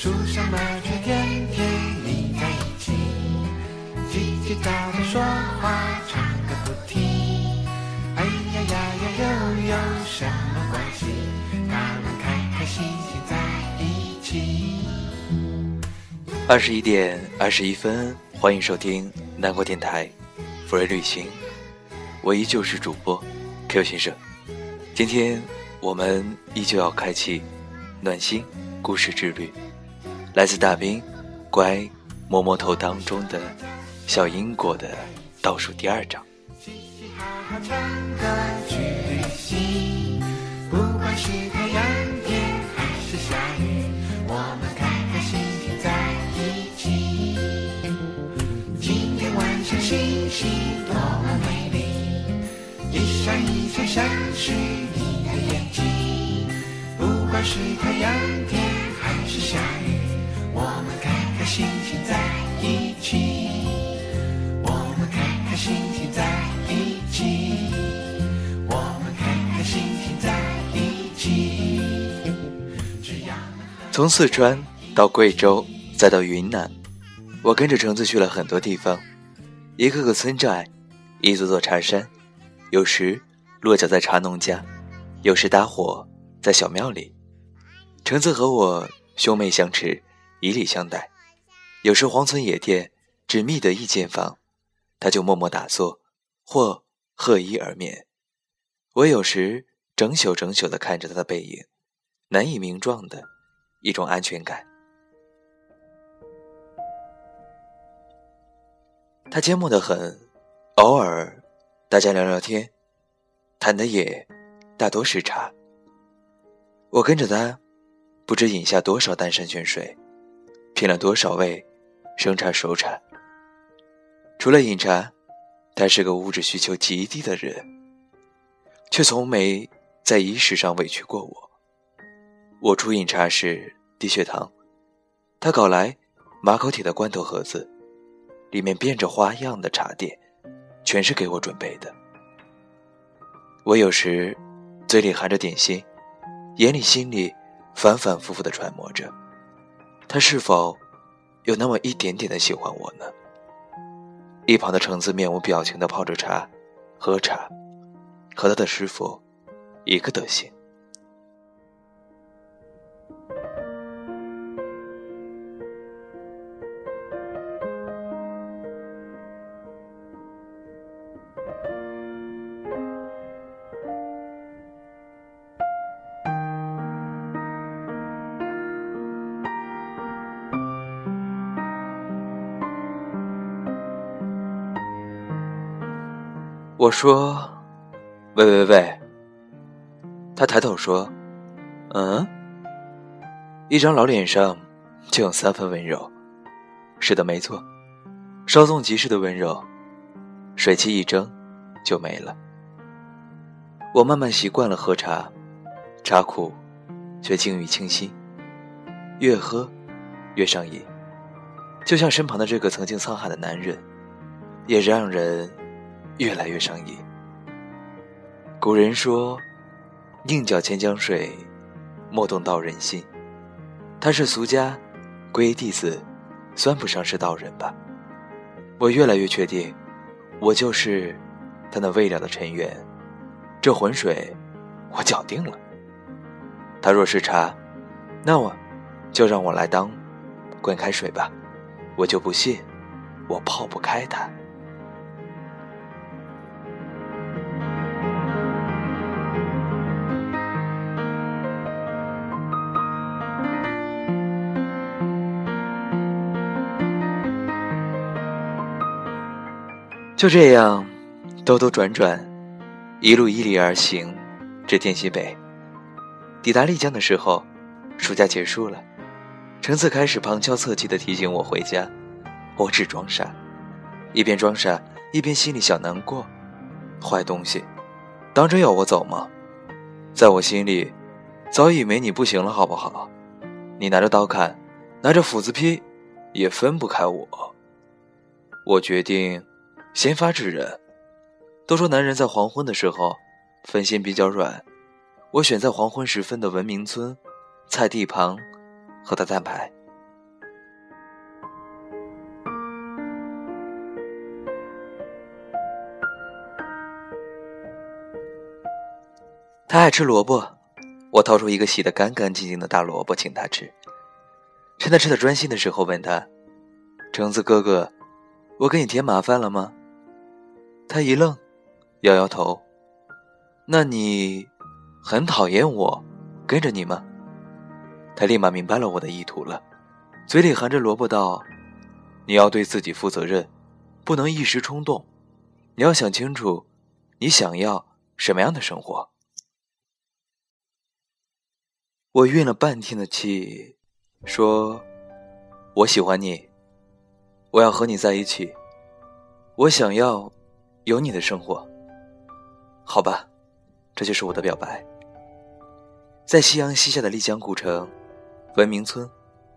树上麻雀天天腻在一起，叽叽喳喳说话，唱个不停。哎呀呀呀，又有什么关系？他们开开心心在一起。二十一点二十一分，欢迎收听南国电台，福瑞旅行，我依旧是主播 Q 先生。今天我们依旧要开启暖心故事之旅，来自大兵乖摸摸头当中的小英国的倒数第二章。嘻嘻哈哈唱歌去旅行，不管是太阳天还是下雨，我们开开心心在一起。今天晚上星星多么美丽，一闪一闪闪是你的眼睛。不管是太阳天还是下雨，星星在一起。我们开开心心在一起，我们开开心心在一起。只要从四川到贵州，再到云南，我跟着橙子去了很多地方，一个个村寨，一座座茶山，有时落脚在茶农家，有时搭伙在小庙里。橙子和我兄妹相持，以礼相待，有时荒村野店只觅得一间房，他就默默打坐，或鹤衣而眠。我有时整宿整宿地看着他的背影，难以名状的一种安全感。他缄默的很，偶尔大家聊聊天，谈的也大多是茶。我跟着他，不知饮下多少丹山泉水，品了多少位生茶熟茶。除了饮茶，他是个物质需求极低的人，却从没在仪式上委屈过我。我出饮茶时低血糖，他搞来马口铁的罐头盒子，里面变着花样的茶点，全是给我准备的。我有时嘴里含着点心，眼里心里反反复复的揣摩着，他是否有那么一点点的喜欢我呢？一旁的橙子面无表情的泡着茶，喝茶，和他的师傅一个德行。我说：“喂喂喂！”他抬头说：“嗯。”一张老脸上就有三分温柔。是的，没错，稍纵即逝的温柔，水汽一蒸就没了。我慢慢习惯了喝茶，茶苦，却静郁清新，越喝越上瘾，就像身旁的这个曾经沧海的男人，也让人。越来越上瘾。古人说：“宁搅千江水，莫动道人心。”他是俗家闺弟子，算不上是道人吧。我越来越确定，我就是他那未了的尘缘。这浑水，我搅定了。他若是茶，那我就让我来当滚开水吧。我就不信我泡不开它。就这样，兜兜转转，一路依礼而行，至天西北。抵达丽江的时候，暑假结束了。橙子开始旁敲侧击地提醒我回家，我只装傻，一边装傻一边心里小难过。坏东西，当真要我走吗？在我心里，早已没你不行了，好不好？你拿着刀砍，拿着斧子劈，也分不开我。我决定。先发制人。都说男人在黄昏的时候分心比较软。我选在黄昏时分的文明村菜地旁和他摊牌。他爱吃萝卜我掏出一个洗的干干净净的大萝卜请他吃。趁他吃的专心的时候问他橙子哥哥我给你添麻烦了吗？他一愣，摇摇头。那你很讨厌我跟着你吗？他立马明白了我的意图了，嘴里含着萝卜道：“你要对自己负责任，不能一时冲动。你要想清楚，你想要什么样的生活。”我运了半天的气，说：“我喜欢你，我要和你在一起，我想要有你的生活。”好吧，这就是我的表白。在夕阳西下的丽江古城，文明村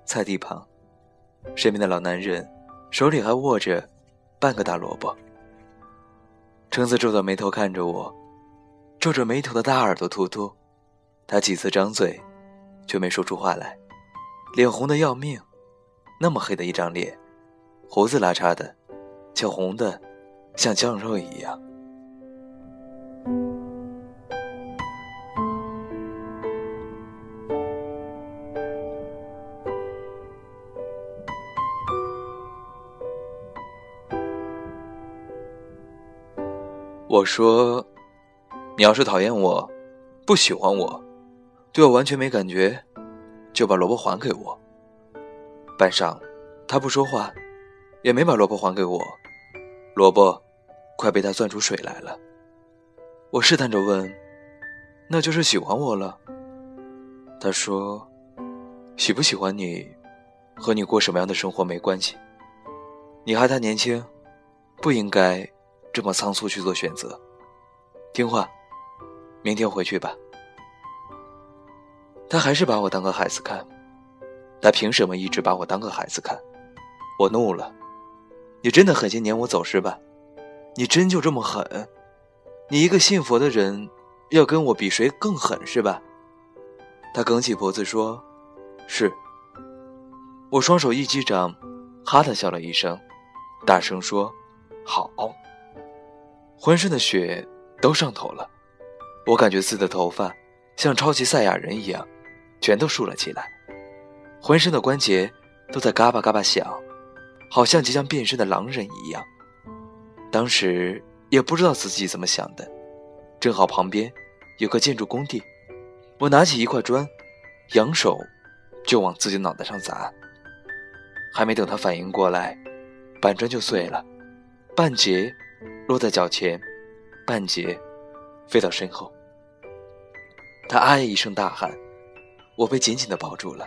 菜地旁，身边的老男人手里还握着半个大萝卜。橙子皱着眉头看着我，皱着眉头的大耳朵突突，他几次张嘴。却没说出话来，脸红的要命，那么黑的一张脸，胡子拉碴的，却红的像酱肉一样。我说：“你要是讨厌我，不喜欢我。”对我完全没感觉，就把萝卜还给我。半晌，他不说话，也没把萝卜还给我。萝卜快被他攥出水来了。我试探着问：“那就是喜欢我了？”他说：“喜不喜欢你，和你过什么样的生活没关系。你还太年轻，不应该这么仓促去做选择。听话，明天回去吧。”他还是把我当个孩子看，他凭什么一直把我当个孩子看？我怒了，你真的狠心撵我走是吧？你真就这么狠？你一个信佛的人，要跟我比谁更狠是吧？他梗起脖子说：“是。”我双手一击掌，哈的笑了一声，大声说：“好。”浑身的血都上头了，我感觉自己的头发像超级赛亚人一样。全都竖了起来，浑身的关节都在嘎巴嘎巴响，好像即将变身的狼人一样。当时也不知道自己怎么想的，正好旁边有个建筑工地，我拿起一块砖，扬手就往自己脑袋上砸。还没等他反应过来，板砖就碎了，半截落在脚前，半截飞到身后。他啊一声大喊。我被紧紧的抱住了，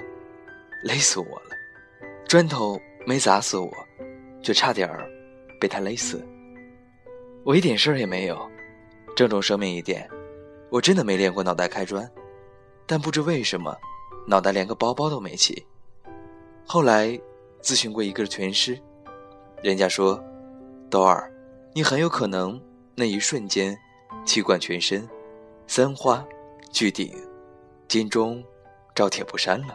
勒死我了！砖头没砸死我，却差点儿被他勒死。我一点事儿也没有。郑重声明一点，我真的没练过脑袋开砖，但不知为什么，脑袋连个包包都没起。后来咨询过一个拳师，人家说：“豆儿，你很有可能那一瞬间气贯全身，三花聚顶，金钟。”照铁布衫了。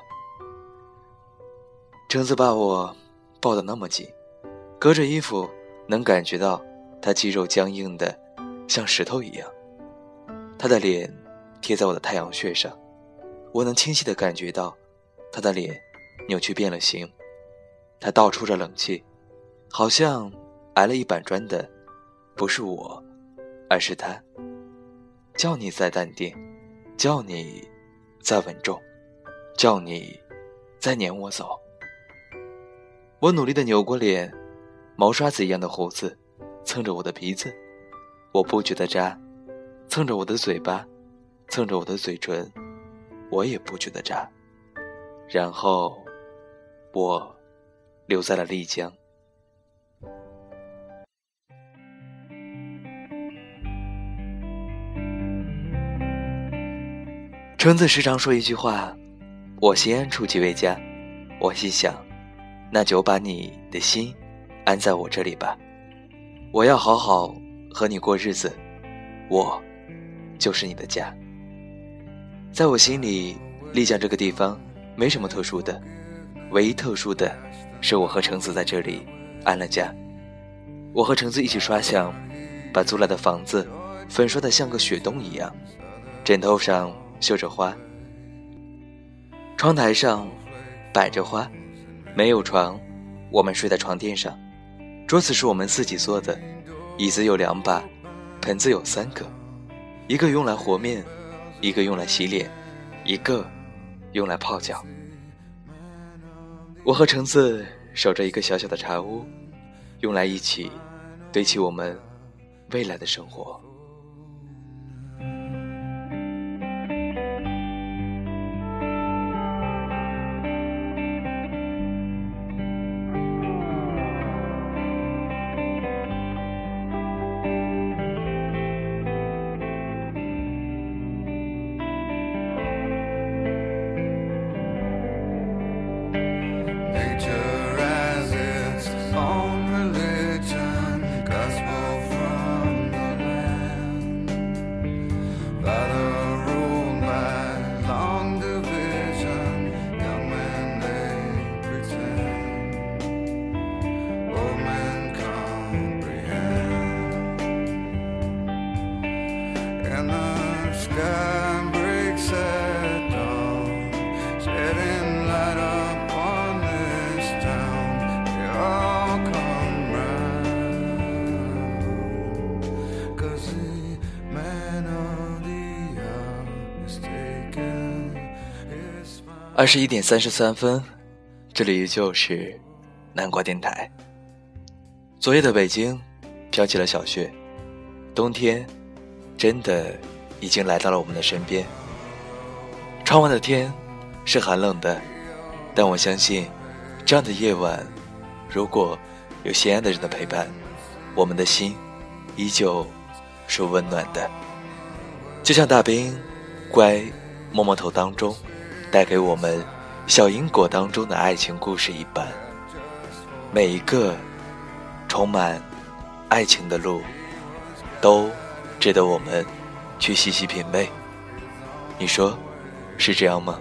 橙子把我抱得那么紧，隔着衣服能感觉到他肌肉僵硬的像石头一样。他的脸贴在我的太阳穴上，我能清晰的感觉到他的脸扭曲变了形。他倒出着冷气，好像挨了一板砖的不是我，而是他。叫你再淡定，叫你再稳重。叫你再撵我走。我努力的扭过脸，毛刷子一样的胡子蹭着我的鼻子，我不觉得扎；蹭着我的嘴巴，蹭着我的嘴唇，我也不觉得扎。然后，我留在了丽江。橙子时常说一句话。我心安处即为家，我心想，那就把你的心安在我这里吧。我要好好和你过日子，我就是你的家。在我心里，丽江这个地方没什么特殊的，唯一特殊的是我和橙子在这里安了家。我和橙子一起刷墙，把租来的房子粉刷的像个雪洞一样。枕头上绣着花，窗台上摆着花，没有床，我们睡在床垫上。桌子是我们自己做的，椅子有两把，盆子有三个，一个用来和面，一个用来洗脸，一个用来泡脚。我和橙子守着一个小小的茶屋，用来一起堆砌我们未来的生活。二十一点三十三分，这里依旧是南瓜电台。昨夜的北京飘起了小雪，冬天真的已经来到了我们的身边。窗外的天是寒冷的，但我相信，这样的夜晚，如果有心爱的人的陪伴，我们的心依旧是温暖的。就像大兵《乖摸摸头》当中带给我们小因果当中的爱情故事一般，每一个充满爱情的路，都值得我们去细细品味。你说是这样吗？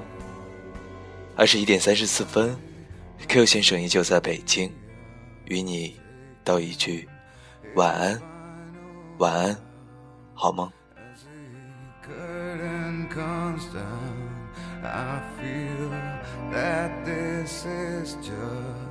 二十一点三十四分，Q 先生依旧在北京，与你道一句晚安，晚安，好梦。I feel that this is just